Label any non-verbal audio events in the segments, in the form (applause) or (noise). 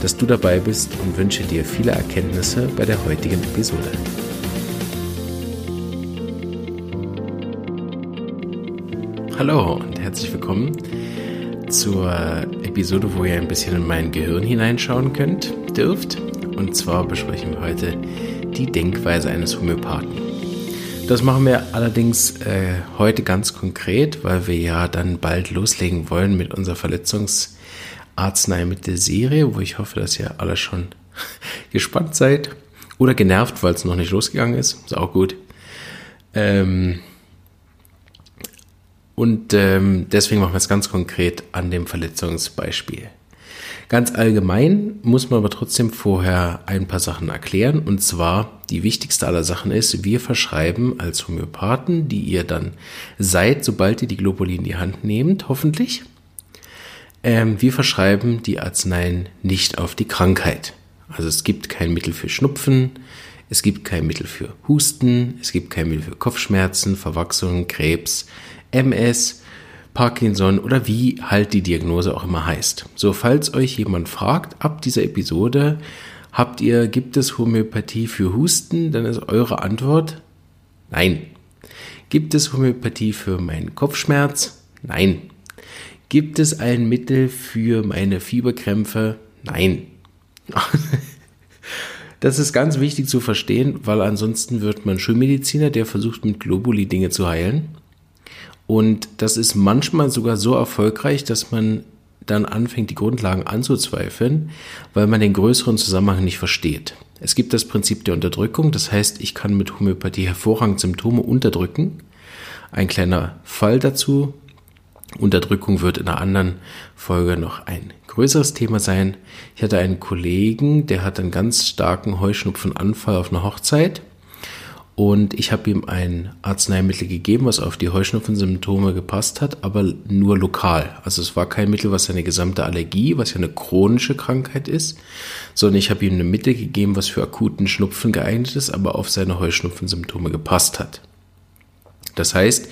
dass du dabei bist und wünsche dir viele Erkenntnisse bei der heutigen Episode. Hallo und herzlich willkommen zur Episode, wo ihr ein bisschen in mein Gehirn hineinschauen könnt, dürft. Und zwar besprechen wir heute die Denkweise eines Homöopathen. Das machen wir allerdings äh, heute ganz konkret, weil wir ja dann bald loslegen wollen mit unserer Verletzungs- Arzneimittelserie, wo ich hoffe, dass ihr alle schon (laughs) gespannt seid oder genervt, weil es noch nicht losgegangen ist. Ist auch gut. Ähm und ähm, deswegen machen wir es ganz konkret an dem Verletzungsbeispiel. Ganz allgemein muss man aber trotzdem vorher ein paar Sachen erklären. Und zwar die wichtigste aller Sachen ist, wir verschreiben als Homöopathen, die ihr dann seid, sobald ihr die Globuli in die Hand nehmt, hoffentlich, ähm, wir verschreiben die Arzneien nicht auf die Krankheit. Also es gibt kein Mittel für Schnupfen, es gibt kein Mittel für Husten, es gibt kein Mittel für Kopfschmerzen, Verwachsungen, Krebs, MS, Parkinson oder wie halt die Diagnose auch immer heißt. So, falls euch jemand fragt, ab dieser Episode, habt ihr, gibt es Homöopathie für Husten, dann ist eure Antwort nein. Gibt es Homöopathie für meinen Kopfschmerz? Nein. Gibt es ein Mittel für meine Fieberkrämpfe? Nein. (laughs) Das ist ganz wichtig zu verstehen, weil ansonsten wird man Schulmediziner, der versucht mit Globuli Dinge zu heilen. Und das ist manchmal sogar so erfolgreich, dass man dann anfängt, die Grundlagen anzuzweifeln, weil man den größeren Zusammenhang nicht versteht. Es gibt das Prinzip der Unterdrückung, das heißt, ich kann mit Homöopathie hervorragend Symptome unterdrücken. Ein kleiner Fall dazu, Unterdrückung wird in einer anderen Folge noch ein größeres Thema sein. Ich hatte einen Kollegen, der hat einen ganz starken Heuschnupfenanfall auf einer Hochzeit und ich habe ihm ein Arzneimittel gegeben, was auf die Heuschnupfensymptome gepasst hat, aber nur lokal. Also es war kein Mittel, was seine gesamte Allergie, was ja eine chronische Krankheit ist, sondern ich habe ihm eine Mittel gegeben, was für akuten Schnupfen geeignet ist, aber auf seine Heuschnupfensymptome gepasst hat. Das heißt,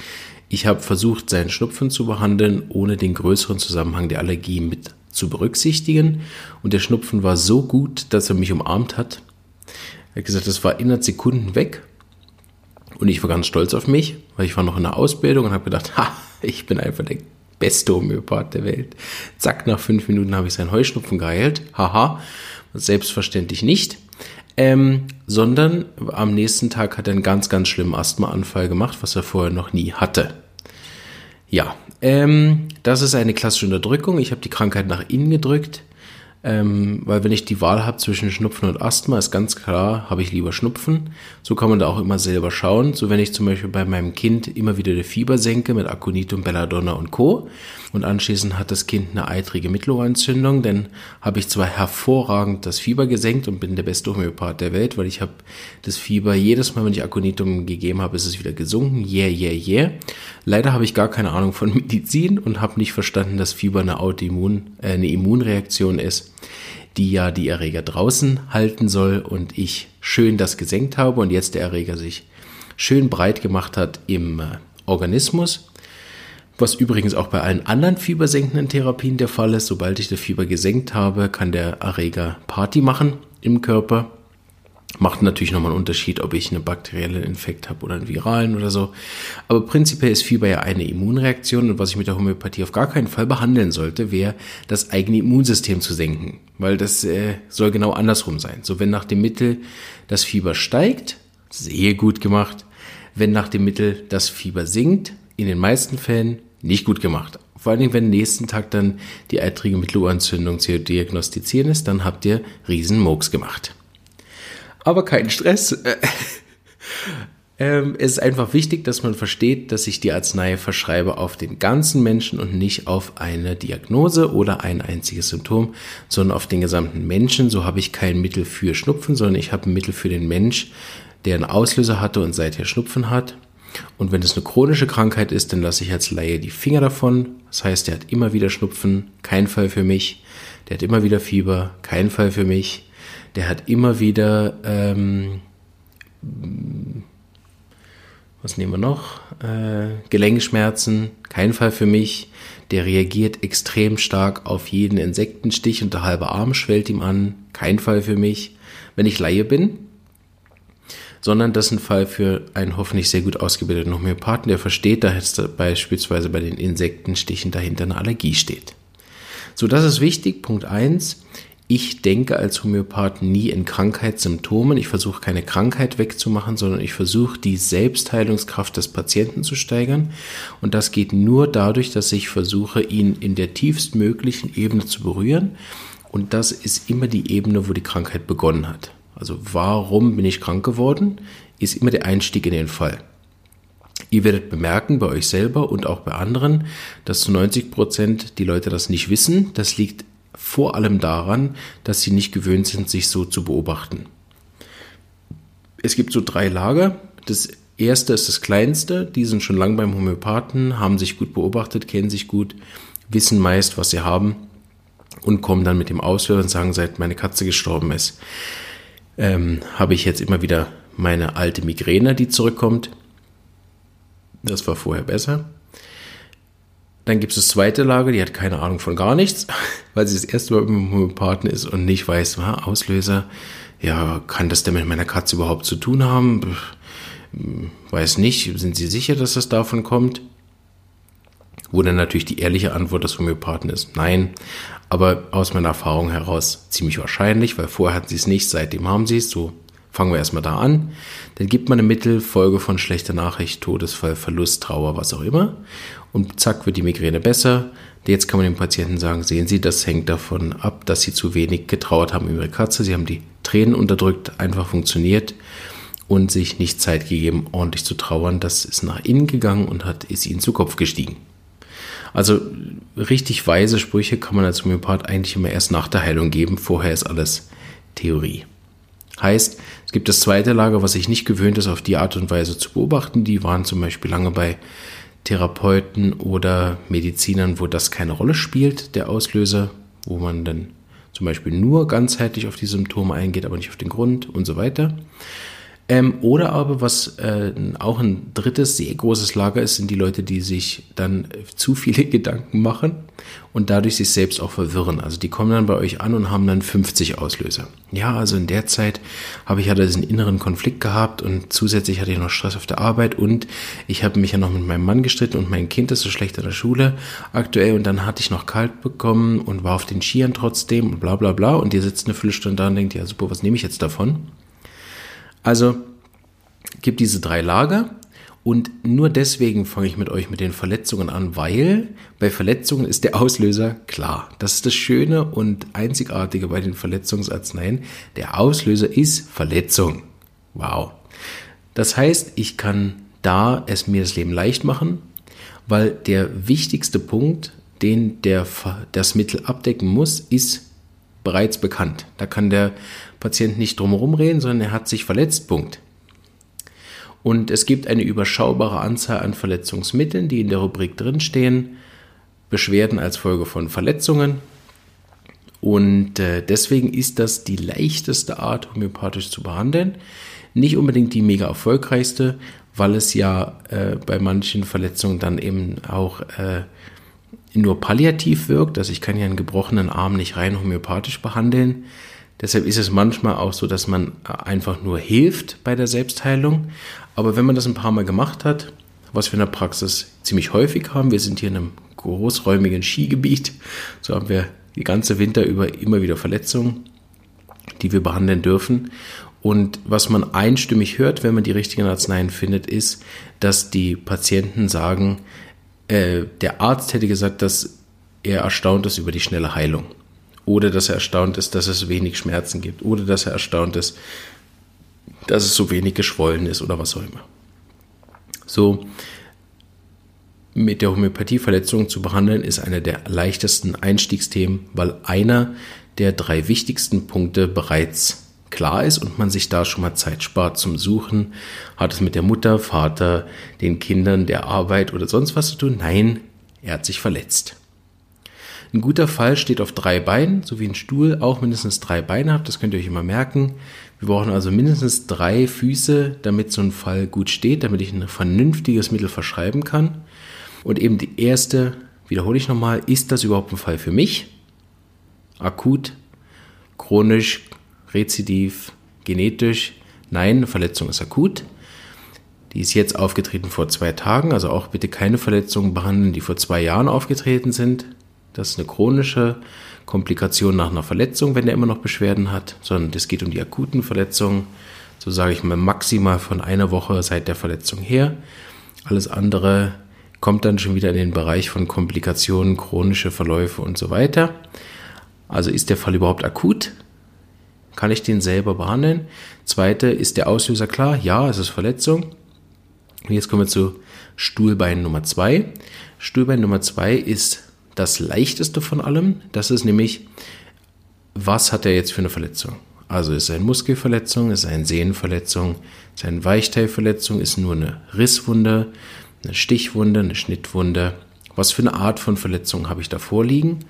ich habe versucht, seinen Schnupfen zu behandeln, ohne den größeren Zusammenhang der Allergie mit zu berücksichtigen. Und der Schnupfen war so gut, dass er mich umarmt hat. Er hat gesagt, das war innerhalb Sekunden weg. Und ich war ganz stolz auf mich, weil ich war noch in der Ausbildung und habe gedacht, ha, ich bin einfach der beste Homöopath der Welt. Zack, nach fünf Minuten habe ich seinen Heuschnupfen geheilt. Haha, selbstverständlich nicht ähm, sondern am nächsten Tag hat er einen ganz, ganz schlimmen Asthmaanfall gemacht, was er vorher noch nie hatte. Ja, ähm, das ist eine klassische Unterdrückung. Ich habe die Krankheit nach innen gedrückt. Ähm, weil wenn ich die Wahl habe zwischen Schnupfen und Asthma, ist ganz klar, habe ich lieber Schnupfen. So kann man da auch immer selber schauen. So wenn ich zum Beispiel bei meinem Kind immer wieder die Fieber senke mit Aconitum, Belladonna und Co. Und anschließend hat das Kind eine eitrige Mittelohrentzündung, dann habe ich zwar hervorragend das Fieber gesenkt und bin der beste Homöopath der Welt, weil ich habe das Fieber jedes Mal, wenn ich Aconitum gegeben habe, ist es wieder gesunken. Yeah, yeah, yeah. Leider habe ich gar keine Ahnung von (laughs) Medizin und habe nicht verstanden, dass Fieber eine Autoimmun, äh, eine Immunreaktion ist die ja die Erreger draußen halten soll und ich schön das gesenkt habe und jetzt der Erreger sich schön breit gemacht hat im äh, Organismus. Was übrigens auch bei allen anderen fiebersenkenden Therapien der Fall ist. Sobald ich das Fieber gesenkt habe, kann der Erreger Party machen im Körper. Macht natürlich nochmal einen Unterschied, ob ich einen bakteriellen Infekt habe oder einen viralen oder so. Aber prinzipiell ist Fieber ja eine Immunreaktion und was ich mit der Homöopathie auf gar keinen Fall behandeln sollte, wäre das eigene Immunsystem zu senken. Weil das äh, soll genau andersrum sein. So, wenn nach dem Mittel das Fieber steigt, sehr gut gemacht. Wenn nach dem Mittel das Fieber sinkt, in den meisten Fällen nicht gut gemacht. Vor allen Dingen, wenn nächsten Tag dann die eitrige Mittelohrentzündung zu diagnostizieren ist, dann habt ihr riesen Murks gemacht aber kein Stress. Ähm, es ist einfach wichtig, dass man versteht, dass ich die Arznei verschreibe auf den ganzen Menschen und nicht auf eine Diagnose oder ein einziges Symptom, sondern auf den gesamten Menschen. So habe ich kein Mittel für Schnupfen, sondern ich habe ein Mittel für den Mensch, der einen Auslöser hatte und seither Schnupfen hat. Und wenn es eine chronische Krankheit ist, dann lasse ich als Laie die Finger davon. Das heißt, der hat immer wieder Schnupfen, kein Fall für mich. Der hat immer wieder Fieber, kein Fall für mich. Der hat immer wieder ähm, was nehmen wir noch? Äh, Gelenkschmerzen, kein Fall für mich. Der reagiert extrem stark auf jeden Insektenstich und der halbe Arm schwellt ihm an, kein Fall für mich. Wenn ich Laie bin, sondern das ist ein Fall für einen hoffentlich sehr gut ausgebildeten Homöopathen, der versteht, dass beispielsweise bei den Insektenstichen dahinter eine Allergie steht. So, das ist wichtig. Punkt eins ich denke als Homöopath nie in Krankheitssymptomen. Ich versuche keine Krankheit wegzumachen, sondern ich versuche die Selbstheilungskraft des Patienten zu steigern. Und das geht nur dadurch, dass ich versuche, ihn in der tiefstmöglichen Ebene zu berühren. Und das ist immer die Ebene, wo die Krankheit begonnen hat. Also warum bin ich krank geworden, ist immer der Einstieg in den Fall. Ihr werdet bemerken bei euch selber und auch bei anderen, dass zu 90 Prozent die Leute das nicht wissen. Das liegt vor allem daran, dass sie nicht gewöhnt sind, sich so zu beobachten. Es gibt so drei Lager. Das erste ist das kleinste, die sind schon lange beim Homöopathen, haben sich gut beobachtet, kennen sich gut, wissen meist, was sie haben und kommen dann mit dem Auslöser und sagen, seit meine Katze gestorben ist, ähm, habe ich jetzt immer wieder meine alte Migräne, die zurückkommt. Das war vorher besser. Dann gibt es das zweite Lager, die hat keine Ahnung von gar nichts, (laughs) weil sie das erste Mal mit dem Partner ist und nicht weiß, ah, Auslöser, ja, kann das denn mit meiner Katze überhaupt zu tun haben? Weiß nicht, sind Sie sicher, dass das davon kommt? Wo dann natürlich die ehrliche Antwort des Homöopathen ist, nein, aber aus meiner Erfahrung heraus ziemlich wahrscheinlich, weil vorher hatten sie es nicht, seitdem haben sie es, so fangen wir erstmal da an. Dann gibt man eine Mittelfolge von schlechter Nachricht, Todesfall, Verlust, Trauer, was auch immer und zack wird die Migräne besser. Jetzt kann man dem Patienten sagen, sehen Sie, das hängt davon ab, dass Sie zu wenig getrauert haben über Ihre Katze. Sie haben die Tränen unterdrückt, einfach funktioniert und sich nicht Zeit gegeben, ordentlich zu trauern. Das ist nach innen gegangen und hat, ist Ihnen zu Kopf gestiegen. Also richtig weise Sprüche kann man als Homöopath eigentlich immer erst nach der Heilung geben. Vorher ist alles Theorie. Heißt, es gibt das zweite Lager, was sich nicht gewöhnt ist, auf die Art und Weise zu beobachten. Die waren zum Beispiel lange bei Therapeuten oder Medizinern, wo das keine Rolle spielt, der Auslöser, wo man dann zum Beispiel nur ganzheitlich auf die Symptome eingeht, aber nicht auf den Grund und so weiter. Ähm, oder aber, was äh, auch ein drittes, sehr großes Lager ist, sind die Leute, die sich dann zu viele (laughs) Gedanken machen und dadurch sich selbst auch verwirren. Also die kommen dann bei euch an und haben dann 50 Auslöser. Ja, also in der Zeit habe ich ja diesen inneren Konflikt gehabt und zusätzlich hatte ich noch Stress auf der Arbeit und ich habe mich ja noch mit meinem Mann gestritten und mein Kind ist so schlecht in der Schule aktuell und dann hatte ich noch kalt bekommen und war auf den Skiern trotzdem und bla bla bla und ihr sitzt eine Viertelstunde da und denkt, ja super, was nehme ich jetzt davon? Also gibt diese drei Lager und nur deswegen fange ich mit euch mit den Verletzungen an, weil bei Verletzungen ist der Auslöser klar. Das ist das Schöne und Einzigartige bei den Verletzungsarzneien. Der Auslöser ist Verletzung. Wow. Das heißt, ich kann da es mir das Leben leicht machen, weil der wichtigste Punkt, den der, das Mittel abdecken muss, ist bereits bekannt. Da kann der Patient nicht drumherum reden, sondern er hat sich verletzt. Punkt. Und es gibt eine überschaubare Anzahl an Verletzungsmitteln, die in der Rubrik drinstehen. Beschwerden als Folge von Verletzungen. Und äh, deswegen ist das die leichteste Art, homöopathisch zu behandeln. Nicht unbedingt die mega erfolgreichste, weil es ja äh, bei manchen Verletzungen dann eben auch äh, nur palliativ wirkt. Also ich kann ja einen gebrochenen Arm nicht rein homöopathisch behandeln. Deshalb ist es manchmal auch so, dass man einfach nur hilft bei der Selbstheilung. Aber wenn man das ein paar Mal gemacht hat, was wir in der Praxis ziemlich häufig haben, wir sind hier in einem großräumigen Skigebiet, so haben wir die ganze Winter über immer wieder Verletzungen, die wir behandeln dürfen. Und was man einstimmig hört, wenn man die richtigen Arzneien findet, ist, dass die Patienten sagen, äh, der Arzt hätte gesagt, dass er erstaunt ist über die schnelle Heilung oder dass er erstaunt ist, dass es wenig Schmerzen gibt oder dass er erstaunt ist, dass es so wenig geschwollen ist oder was auch immer. So, mit der Homöopathie Verletzungen zu behandeln, ist einer der leichtesten Einstiegsthemen, weil einer der drei wichtigsten Punkte bereits klar ist und man sich da schon mal Zeit spart zum Suchen. Hat es mit der Mutter, Vater, den Kindern, der Arbeit oder sonst was zu tun? Nein, er hat sich verletzt. Ein guter Fall steht auf drei Beinen, so wie ein Stuhl auch mindestens drei Beine hat. Das könnt ihr euch immer merken. Wir brauchen also mindestens drei Füße, damit so ein Fall gut steht, damit ich ein vernünftiges Mittel verschreiben kann. Und eben die erste, wiederhole ich nochmal, ist das überhaupt ein Fall für mich? Akut, chronisch, rezidiv, genetisch? Nein, eine Verletzung ist akut. Die ist jetzt aufgetreten vor zwei Tagen, also auch bitte keine Verletzungen behandeln, die vor zwei Jahren aufgetreten sind. Das ist eine chronische Komplikation nach einer Verletzung, wenn der immer noch Beschwerden hat, sondern es geht um die akuten Verletzungen, so sage ich mal maximal von einer Woche seit der Verletzung her. Alles andere kommt dann schon wieder in den Bereich von Komplikationen, chronische Verläufe und so weiter. Also ist der Fall überhaupt akut? Kann ich den selber behandeln? Zweite, ist der Auslöser klar? Ja, es ist Verletzung. Und jetzt kommen wir zu Stuhlbein Nummer zwei. Stuhlbein Nummer zwei ist das leichteste von allem. Das ist nämlich, was hat er jetzt für eine Verletzung? Also ist es eine Muskelverletzung, ist es eine Sehnenverletzung, ist es eine Weichteilverletzung, ist nur eine Risswunde, eine Stichwunde, eine Schnittwunde. Was für eine Art von Verletzung habe ich da vorliegen?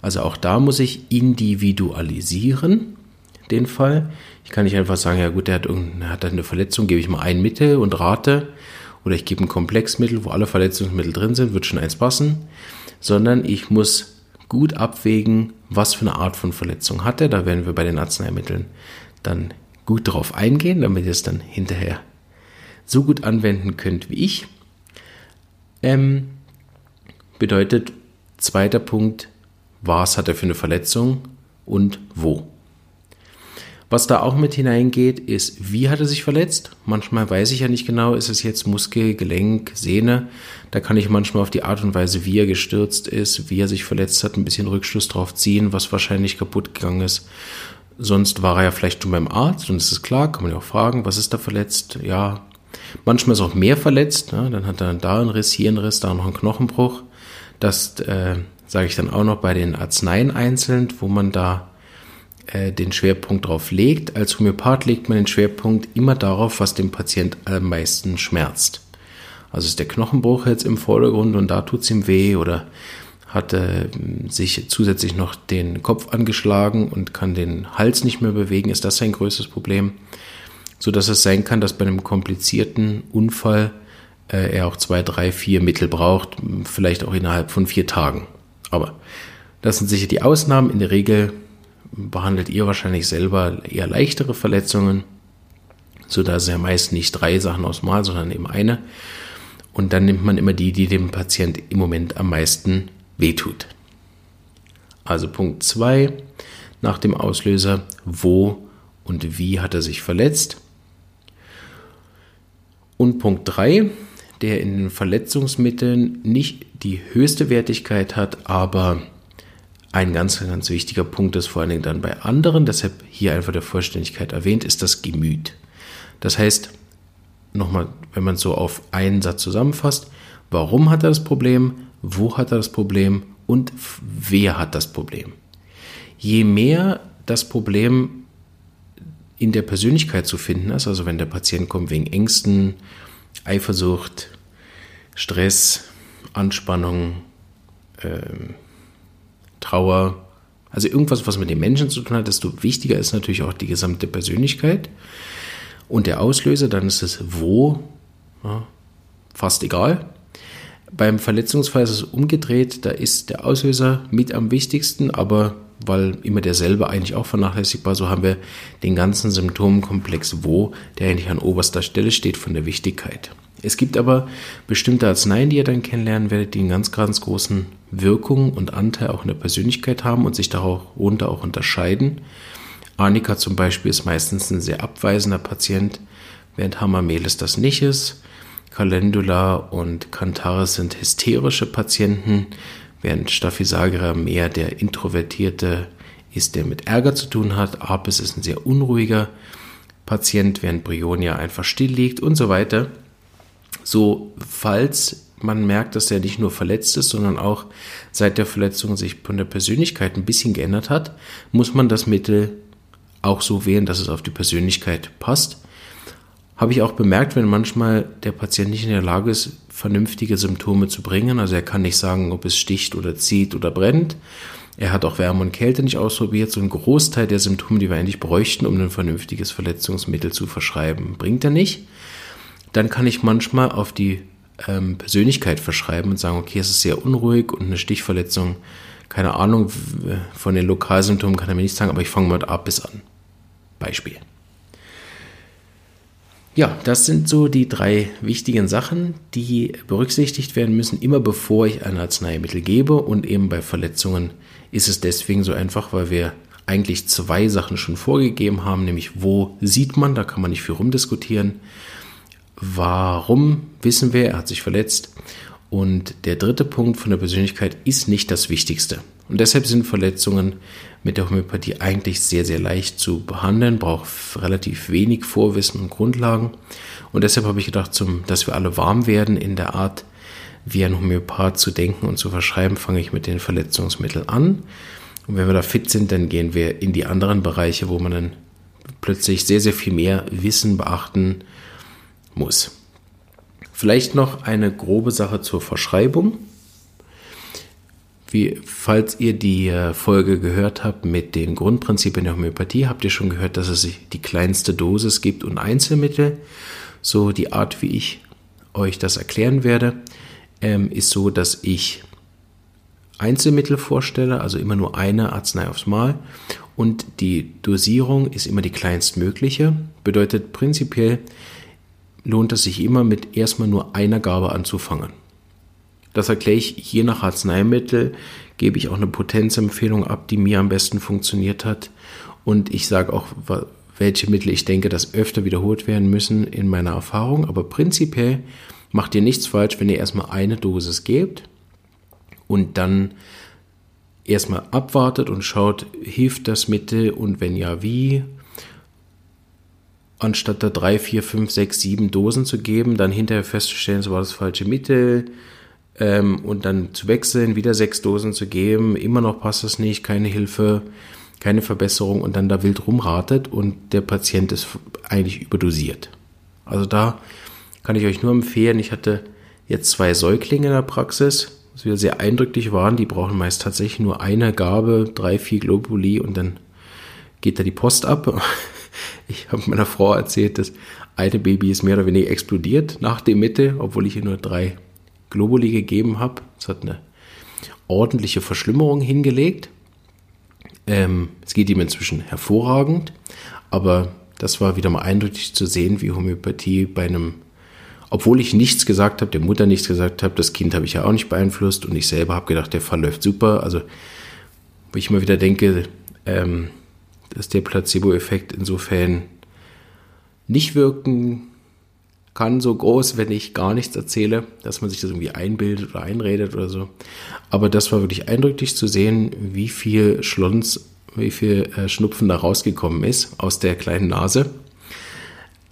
Also auch da muss ich individualisieren, den Fall. Ich kann nicht einfach sagen, ja gut, der hat, der hat eine Verletzung, gebe ich mal ein Mittel und rate. Oder ich gebe ein Komplexmittel, wo alle Verletzungsmittel drin sind, wird schon eins passen sondern ich muss gut abwägen, was für eine Art von Verletzung hat er. Da werden wir bei den Arzneimitteln dann gut darauf eingehen, damit ihr es dann hinterher so gut anwenden könnt wie ich. Ähm, bedeutet, zweiter Punkt, was hat er für eine Verletzung und wo. Was da auch mit hineingeht, ist, wie hat er sich verletzt? Manchmal weiß ich ja nicht genau, ist es jetzt Muskel, Gelenk, Sehne. Da kann ich manchmal auf die Art und Weise, wie er gestürzt ist, wie er sich verletzt hat, ein bisschen Rückschluss drauf ziehen, was wahrscheinlich kaputt gegangen ist. Sonst war er ja vielleicht schon beim Arzt und es ist klar, kann man ja auch fragen, was ist da verletzt? Ja, manchmal ist auch mehr verletzt. Ne? Dann hat er da einen Riss, hier einen Riss, da noch einen Knochenbruch. Das äh, sage ich dann auch noch bei den Arzneien einzeln, wo man da äh, den Schwerpunkt darauf legt. Als Homöopath legt man den Schwerpunkt immer darauf, was dem Patient am meisten schmerzt. Also ist der Knochenbruch jetzt im Vordergrund und da tut es ihm weh oder hat er sich zusätzlich noch den Kopf angeschlagen und kann den Hals nicht mehr bewegen, ist das sein größtes Problem. So dass es sein kann, dass bei einem komplizierten Unfall äh, er auch zwei, drei, vier Mittel braucht, vielleicht auch innerhalb von vier Tagen. Aber das sind sicher die Ausnahmen. In der Regel behandelt ihr wahrscheinlich selber eher leichtere Verletzungen, sodass er meist nicht drei Sachen aus Mal, sondern eben eine. Und dann nimmt man immer die, die dem Patient im Moment am meisten wehtut. Also Punkt 2 nach dem Auslöser, wo und wie hat er sich verletzt. Und Punkt 3, der in den Verletzungsmitteln nicht die höchste Wertigkeit hat, aber ein ganz, ganz wichtiger Punkt ist vor allen Dingen dann bei anderen, deshalb hier einfach der Vollständigkeit erwähnt, ist das Gemüt. Das heißt, nochmal, wenn man es so auf einen Satz zusammenfasst, warum hat er das Problem, wo hat er das Problem und wer hat das Problem? Je mehr das Problem in der Persönlichkeit zu finden ist, also wenn der Patient kommt wegen Ängsten, Eifersucht, Stress, Anspannung, ähm, Trauer, also irgendwas, was mit dem Menschen zu tun hat, desto wichtiger ist natürlich auch die gesamte Persönlichkeit. Und der Auslöser, dann ist es wo, ja, fast egal. Beim Verletzungsfall ist es umgedreht, da ist der Auslöser mit am wichtigsten, aber weil immer derselbe eigentlich auch vernachlässigbar, so haben wir den ganzen Symptomkomplex wo, der eigentlich an oberster Stelle steht von der Wichtigkeit. Es gibt aber bestimmte Arzneien, die ihr dann kennenlernen werdet, die einen ganz, ganz großen Wirkung und Anteil auch in der Persönlichkeit haben und sich darunter auch unterscheiden. Arnika zum Beispiel ist meistens ein sehr abweisender Patient, während Hamamelis das nicht ist. Calendula und Cantaris sind hysterische Patienten, während Staphysagra mehr der introvertierte ist, der mit Ärger zu tun hat. Apis ist ein sehr unruhiger Patient, während Brionia einfach still liegt und so weiter. So, falls man merkt, dass er nicht nur verletzt ist, sondern auch seit der Verletzung sich von der Persönlichkeit ein bisschen geändert hat, muss man das Mittel auch so wählen, dass es auf die Persönlichkeit passt. Habe ich auch bemerkt, wenn manchmal der Patient nicht in der Lage ist, vernünftige Symptome zu bringen. Also er kann nicht sagen, ob es sticht oder zieht oder brennt. Er hat auch Wärme und Kälte nicht ausprobiert. So ein Großteil der Symptome, die wir eigentlich bräuchten, um ein vernünftiges Verletzungsmittel zu verschreiben, bringt er nicht. Dann kann ich manchmal auf die ähm, Persönlichkeit verschreiben und sagen, okay, es ist sehr unruhig und eine Stichverletzung, keine Ahnung, von den Lokalsymptomen kann er mir nicht sagen, aber ich fange mal ab bis an. Beispiel. Ja, das sind so die drei wichtigen Sachen, die berücksichtigt werden müssen, immer bevor ich ein Arzneimittel gebe. Und eben bei Verletzungen ist es deswegen so einfach, weil wir eigentlich zwei Sachen schon vorgegeben haben, nämlich wo sieht man, da kann man nicht viel rumdiskutieren. Warum wissen wir, er hat sich verletzt. Und der dritte Punkt von der Persönlichkeit ist nicht das Wichtigste. Und deshalb sind Verletzungen mit der Homöopathie eigentlich sehr, sehr leicht zu behandeln, braucht relativ wenig Vorwissen und Grundlagen. Und deshalb habe ich gedacht, zum, dass wir alle warm werden in der Art, wie ein Homöopath zu denken und zu verschreiben, fange ich mit den Verletzungsmitteln an. Und wenn wir da fit sind, dann gehen wir in die anderen Bereiche, wo man dann plötzlich sehr, sehr viel mehr Wissen beachten muss. Vielleicht noch eine grobe Sache zur Verschreibung. Wie, falls ihr die äh, Folge gehört habt mit den Grundprinzipien der Homöopathie, habt ihr schon gehört, dass es die kleinste Dosis gibt und Einzelmittel. So die Art, wie ich euch das erklären werde, ähm, ist so, dass ich Einzelmittel vorstelle, also immer nur eine Arznei aufs Mal. Und die Dosierung ist immer die kleinstmögliche. Bedeutet prinzipiell lohnt es sich immer mit erstmal nur einer Gabe anzufangen. Das erkläre ich je nach Arzneimittel, gebe ich auch eine Potenzempfehlung ab, die mir am besten funktioniert hat. Und ich sage auch, welche Mittel ich denke, dass öfter wiederholt werden müssen in meiner Erfahrung. Aber prinzipiell macht ihr nichts falsch, wenn ihr erstmal eine Dosis gebt und dann erstmal abwartet und schaut, hilft das Mittel und wenn ja, wie. Anstatt da drei, vier, fünf, sechs, sieben Dosen zu geben, dann hinterher festzustellen, es war das falsche Mittel ähm, und dann zu wechseln, wieder sechs Dosen zu geben, immer noch passt das nicht, keine Hilfe, keine Verbesserung und dann da wild rumratet und der Patient ist eigentlich überdosiert. Also da kann ich euch nur empfehlen, ich hatte jetzt zwei Säuglinge in der Praxis, was wieder sehr eindrücklich waren, die brauchen meist tatsächlich nur eine Gabe, drei, vier Globuli und dann geht da die Post ab. Ich habe meiner Frau erzählt, das eine Baby ist mehr oder weniger explodiert nach der Mitte, obwohl ich ihr nur drei Globuli gegeben habe. Es hat eine ordentliche Verschlimmerung hingelegt. Ähm, es geht ihm inzwischen hervorragend, aber das war wieder mal eindrücklich zu sehen, wie Homöopathie bei einem, obwohl ich nichts gesagt habe, der Mutter nichts gesagt habe, das Kind habe ich ja auch nicht beeinflusst und ich selber habe gedacht, der Fall läuft super. Also, wo ich immer wieder denke, ähm, dass der Placebo-Effekt insofern nicht wirken kann so groß, wenn ich gar nichts erzähle, dass man sich das irgendwie einbildet oder einredet oder so. Aber das war wirklich eindrücklich zu sehen, wie viel Schlons, wie viel äh, Schnupfen da rausgekommen ist aus der kleinen Nase.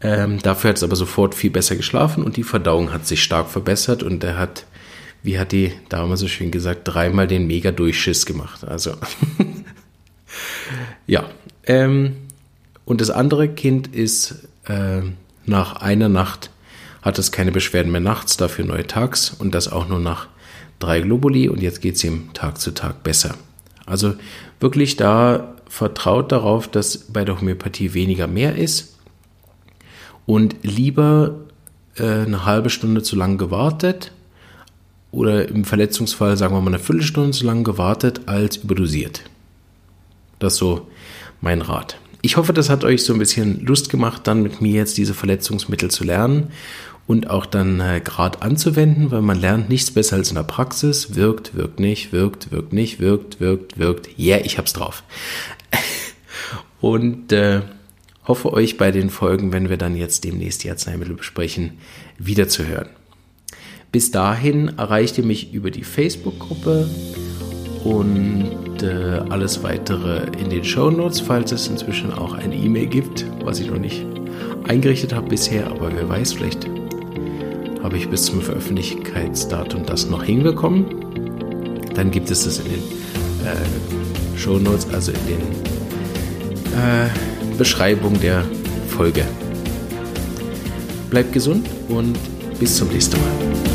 Ähm, dafür hat es aber sofort viel besser geschlafen und die Verdauung hat sich stark verbessert und er hat, wie hat die Dame so schön gesagt, dreimal den Mega-Durchschiss gemacht. Also, (laughs) ja. Ähm, und das andere Kind ist äh, nach einer Nacht hat es keine Beschwerden mehr nachts, dafür neue tags und das auch nur nach drei Globuli und jetzt geht es ihm Tag zu Tag besser. Also wirklich da vertraut darauf, dass bei der Homöopathie weniger mehr ist und lieber äh, eine halbe Stunde zu lang gewartet oder im Verletzungsfall sagen wir mal eine Viertelstunde zu lang gewartet als überdosiert. Das so mein Rat. Ich hoffe, das hat euch so ein bisschen Lust gemacht, dann mit mir jetzt diese Verletzungsmittel zu lernen und auch dann äh, gerade anzuwenden, weil man lernt nichts besser als in der Praxis. Wirkt, wirkt nicht, wirkt, wirkt nicht, wirkt, wirkt, wirkt. Yeah, ich hab's drauf. (laughs) und äh, hoffe euch bei den Folgen, wenn wir dann jetzt demnächst die Arzneimittel besprechen, wiederzuhören. Bis dahin erreicht ihr mich über die Facebook-Gruppe und äh, alles weitere in den Show Notes, falls es inzwischen auch eine E-Mail gibt, was ich noch nicht eingerichtet habe bisher, aber wer weiß, vielleicht habe ich bis zum Veröffentlichkeitsdatum das noch hinbekommen. Dann gibt es das in den äh, Show Notes, also in den äh, Beschreibungen der Folge. Bleibt gesund und bis zum nächsten Mal.